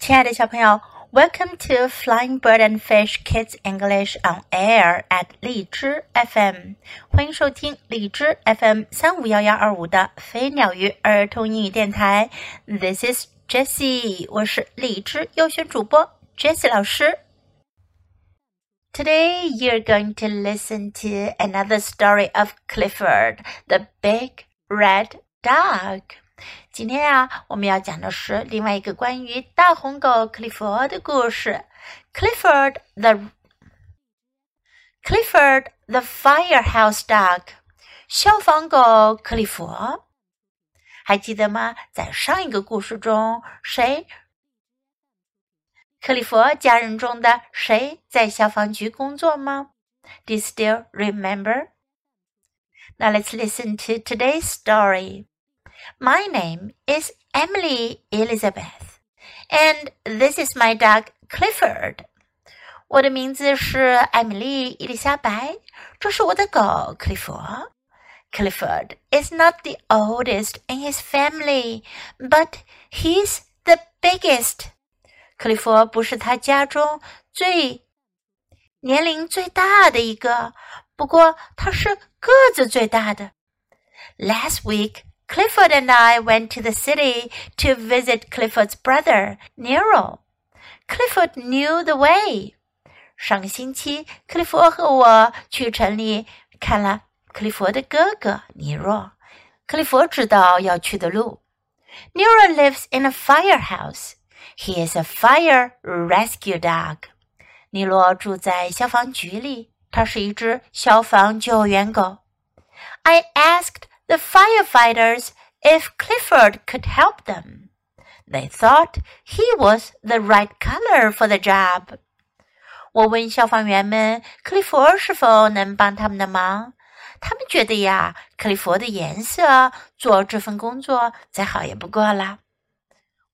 亲爱的小朋友，Welcome to Flying Bird and Fish Kids English on Air at 荔枝 FM，欢迎收听荔枝 FM 三五幺幺二五的飞鸟鱼儿童英语电台。This is Jessie，我是荔枝优选主播 Jessie 老师。Today you're going to listen to another story of Clifford, the big red dog. 今天啊，我们要讲的是另外一个关于大红狗克利佛的故事。Clifford the Clifford the Firehouse Dog，消防狗克利佛。还记得吗？在上一个故事中，谁？克利佛家人中的谁在消防局工作吗？Do you still remember? Now let's listen to today's story. My name is Emily Elizabeth, and this is my dog Clifford. 我的名字是艾米丽·伊丽莎白，这是我的狗克利佛。Clifford is not the oldest in his family, but he's the biggest. 克利佛不是他家中最年龄最大的一个，不过他是个子最大的。Last week, Clifford and I went to the city to visit Clifford's brother, Nero. Clifford knew the way. 上个星期，克利佛和我去城里看了克利佛的哥哥尼若。克利佛知道要去的路。Nero lives in a firehouse. He is a fire rescue dog. 尼罗住在消防局里，他是一只消防救援狗。I asked the firefighters if Clifford could help them. They thought he was the right color for the job. 我问消防员们，克利佛是否能帮他们的忙？他们觉得呀，克利佛的颜色做这份工作再好也不过啦。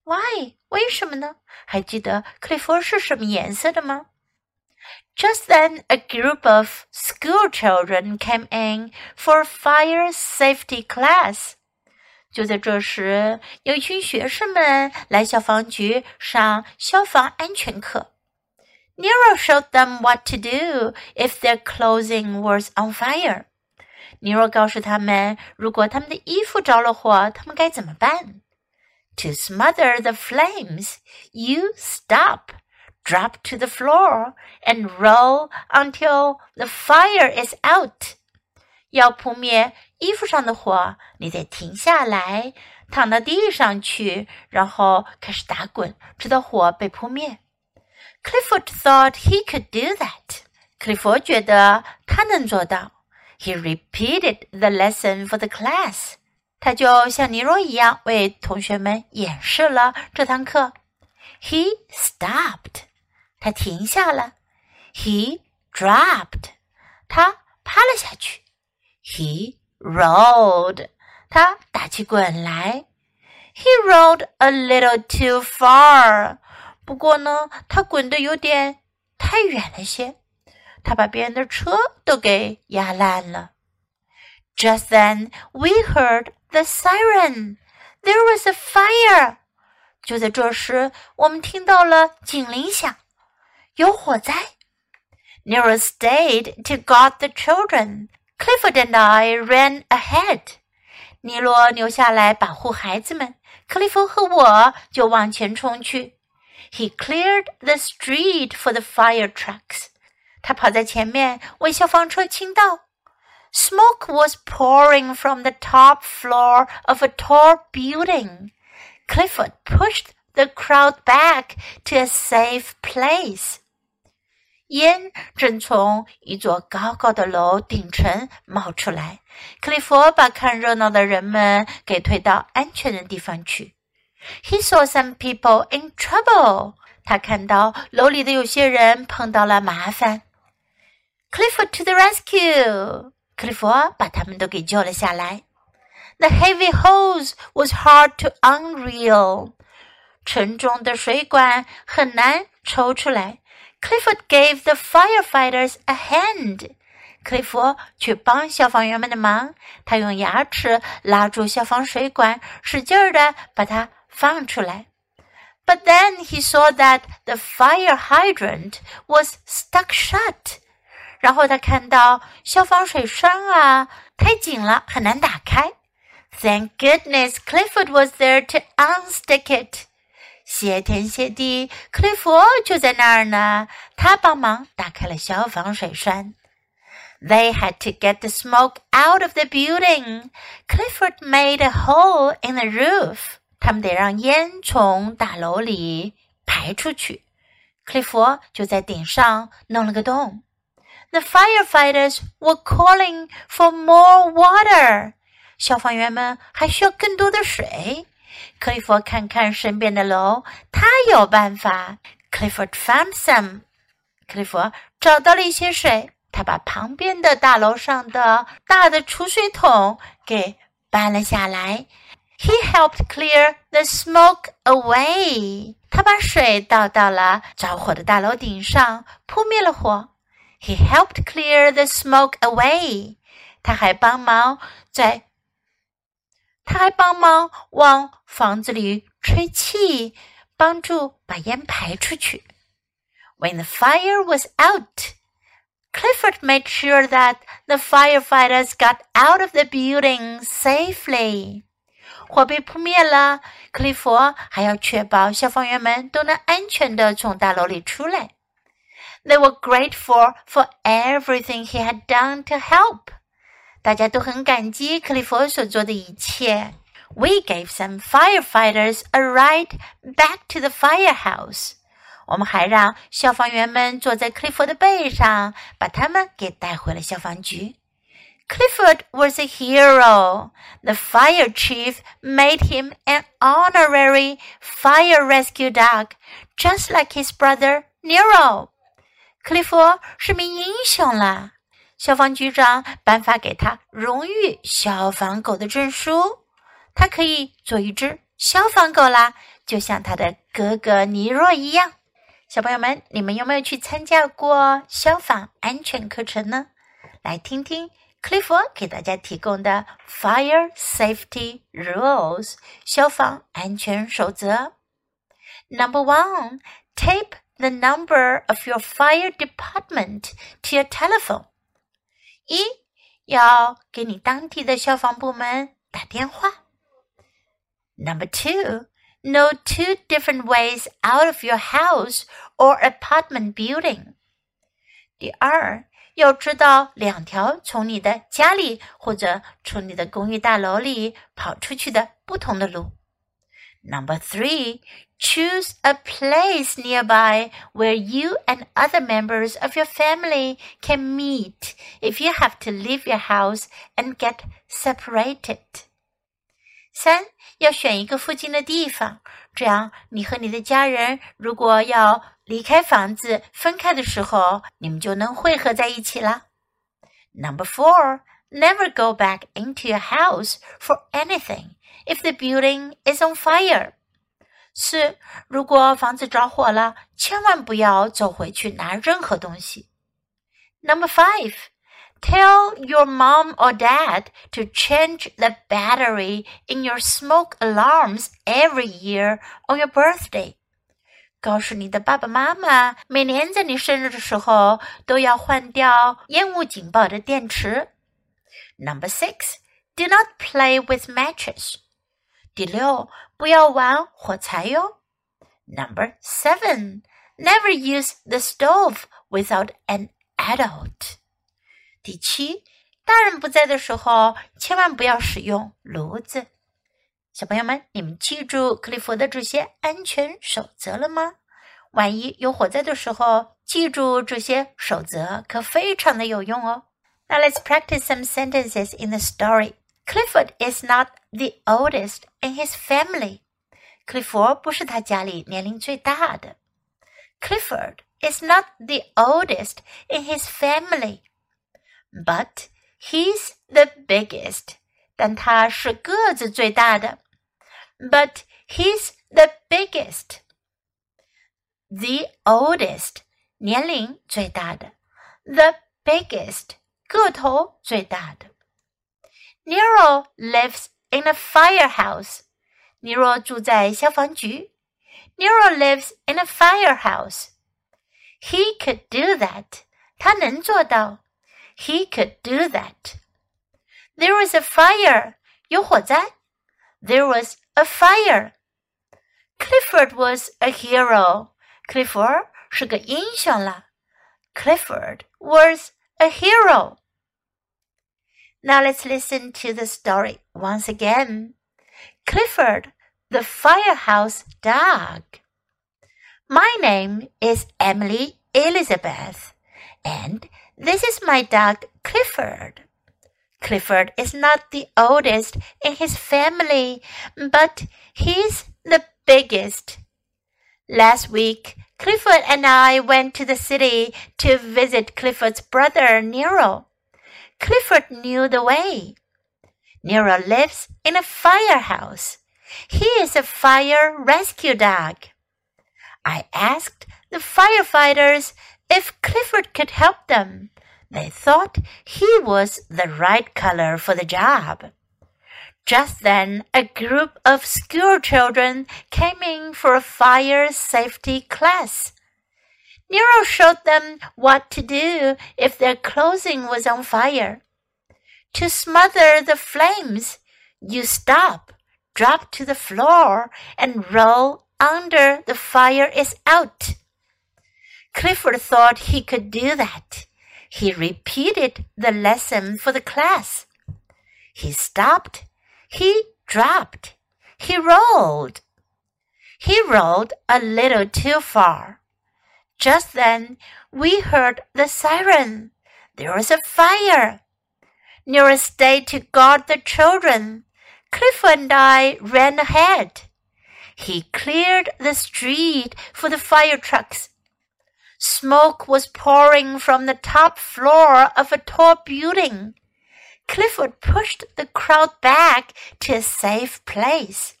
Why？为什么呢？还记得克利佛是什么颜色的吗 ？just then, a group of school children came in for fire safety class. 就在这时，有一群学生们来消防局上消防安全课。Nero showed them what to do if their clothing was on fire. 尼若告诉他们，如果他们的衣服着了火，他们该怎么办？To smother the flames, you stop drop to the floor and roll until the fire is out. 要扑灭衣服上的火，你得停下来，躺到地上去，然后开始打滚，直到火被扑灭。Clifford thought he could do that. 克利佛觉得他能做到。He repeated the lesson for the class. 他就像尼罗一样为同学们演示了这堂课。He stopped. 他停下了，He dropped，他趴了下去；He rolled，他打起滚来；He rolled a little too far，不过呢，他滚得有点太远了些，他把别人的车都给压烂了。Just then we heard the siren. There was a fire. 就在这时，我们听到了警铃响。有火灾。Nero stayed to guard the children. Clifford and I ran ahead. 尼罗留下来保护孩子们，克利夫和我就往前冲去。He cleared the street for the fire trucks. 他跑在前面为消防车清道。Smoke was pouring from the top floor of a tall building. Clifford pushed the crowd back to a safe place. 烟正从一座高高的楼顶层冒出来。克利夫把看热闹的人们给推到安全的地方去。He saw some people in trouble。他看到楼里的有些人碰到了麻烦。Clifford to the rescue！克利夫把他们都给救了下来。The heavy hose was hard to unreel。沉重的水管很难抽出来。Clifford gave the firefighters a hand. 克利夫去帮消防员们的忙，他用牙齿拉住消防水管，使劲儿的把它放出来。 But then he saw that the fire hydrant was stuck shut. 然后他看到消防水栓啊太紧了，很难打开。Thank goodness Clifford was there to unstick it. 谢天谢地，克利夫就在那儿呢，他帮忙打开了消防水栓。They had to get the smoke out of the building. Clifford made a hole in the roof. 他们得让烟从大楼里排出去。克利夫就在顶上弄了个洞。The firefighters were calling for more water。消防员们还需要更多的水。克利夫看看身边的楼，他有办法。Clifford found some。克利夫找到了一些水，他把旁边的大楼上的大的储水桶给搬了下来。He helped clear the smoke away. 他把水倒到了着火的大楼顶上，扑灭了火。He helped clear the smoke away. 他还帮忙在，他还帮忙往房子里吹气，帮助把烟排出去。When the fire was out, Clifford made sure that the firefighters got out of the building safely. 火被扑灭了，克利夫还要确保消防员们都能安全地从大楼里出来。They were grateful for everything he had done to help。 大家都很感激克利夫所做的一切。We gave some firefighters a ride back to the firehouse。我们还让消防员们坐在克利夫的背上，把他们给带回了消防局。Clifford was a hero. The fire chief made him an honorary fire rescue dog, just like his brother Nero. 克利夫是名英雄了。 消防局长颁发给他荣誉消防狗的证书，他可以做一只消防狗啦，就像他的哥哥尼若一样。小朋友们，你们有没有去参加过消防安全课程呢？来听听。克利夫给大家提供的 Fire Safety Rules 消防安全守则。Number one, tape the number of your fire department to your telephone. 一要给你当地的消防部门打电话。Number two, know two different ways out of your house or apartment building. 第二。要知道两条从你的家里或者从你的公寓大楼里跑出去的不同的路。 Number three, choose a place nearby where you and other members of your family can meet if you have to leave your house and get separated. 三要选一个附近的地方，这样你和你的家人如果要离开房子分开的时候，你们就能汇合在一起了。Number four, never go back into your house for anything if the building is on fire. 四，如果房子着火了，千万不要走回去拿任何东西。Number five. Tell your mom or dad to change the battery in your smoke alarms every year on your birthday. 告诉你的爸爸妈妈，每年在你生日的时候都要换掉烟雾警报的电池。 Number six, do not play with matches. 第六，不要玩火柴哟。Number seven, never use the stove without an adult. 第七，大人不在的时候，千万不要使用炉子。小朋友们，你们记住克利夫的这些安全守则了吗？万一有火灾的时候，记住这些守则可非常的有用哦。Now let's practice some sentences in the story. Clifford is not the oldest in his family. 克利夫不是他家里年龄最大的。Clifford is not the oldest in his family but he's the biggest. 但他是个子最大的。But he's the biggest. The oldest 年龄最大的，the biggest 个头最大的。Nero lives in a firehouse. 尼若住在消防局。 Nero lives in a firehouse. He could do that. 他能做到。He could do that. There was a fire. 有火灾。There was a fire. Clifford was a hero. Clifford 是个英雄了。Clifford was a hero. Now let's listen to the story once again. Clifford, the firehouse dog. My name is Emily Elizabeth, and this is my dog Clifford. Clifford is not the oldest in his family, but he's the biggest. Last week, Clifford and I went to the city to visit Clifford's brother Nero. Clifford knew the way. Nero lives in a firehouse. He is a fire rescue dog. I asked the firefighters if Clifford could help them. They thought he was the right color for the job. Just then, a group of school children came in for a fire safety class. Nero showed them what to do if their clothing was on fire. To smother the flames, you stop, drop to the floor, and roll under the fire is out. Clifford thought he could do that. He repeated the lesson for the class. He stopped. He dropped. He rolled. He rolled a little too far. Just then we heard the siren. There was a fire. Nero stayed to guard the children. Clifford and I ran ahead. He cleared the street for the fire trucks. Smoke was pouring from the top floor of a tall building. Clifford pushed the crowd back to a safe place.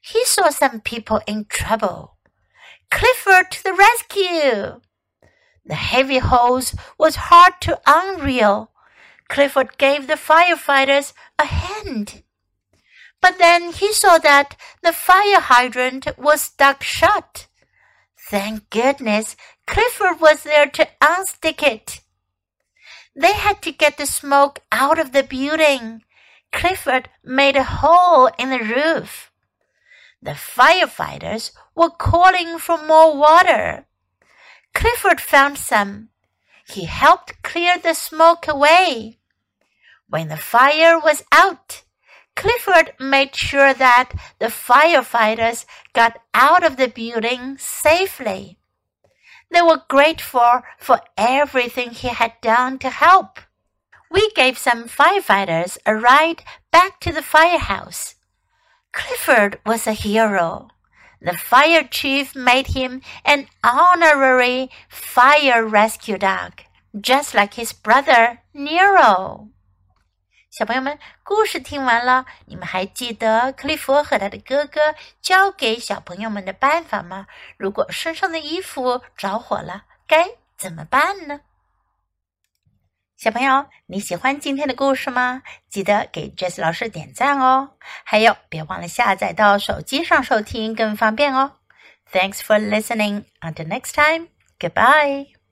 He saw some people in trouble. Clifford to the rescue! The heavy hose was hard to unreel. Clifford gave the firefighters a hand. But then he saw that the fire hydrant was stuck shut. Thank goodness Clifford was there to unstick it. They had to get the smoke out of the building. Clifford made a hole in the roof. The firefighters were calling for more water. Clifford found some. He helped clear the smoke away. When the fire was out, Clifford made sure that the firefighters got out of the building safely. They were grateful for everything he had done to help. We gave some firefighters a ride back to the firehouse. Clifford was a hero. The fire chief made him an honorary fire rescue dog, just like his brother Nero. 小朋友们，故事听完了，你们还记得克利夫和他的哥哥教给小朋友们的办法吗？如果身上的衣服着火了，该怎么办呢？小朋友，你喜欢今天的故事吗？记得给 Jess 老师点赞哦！还有，别忘了下载到手机上收听，更方便哦。Thanks for listening. Until next time. Goodbye.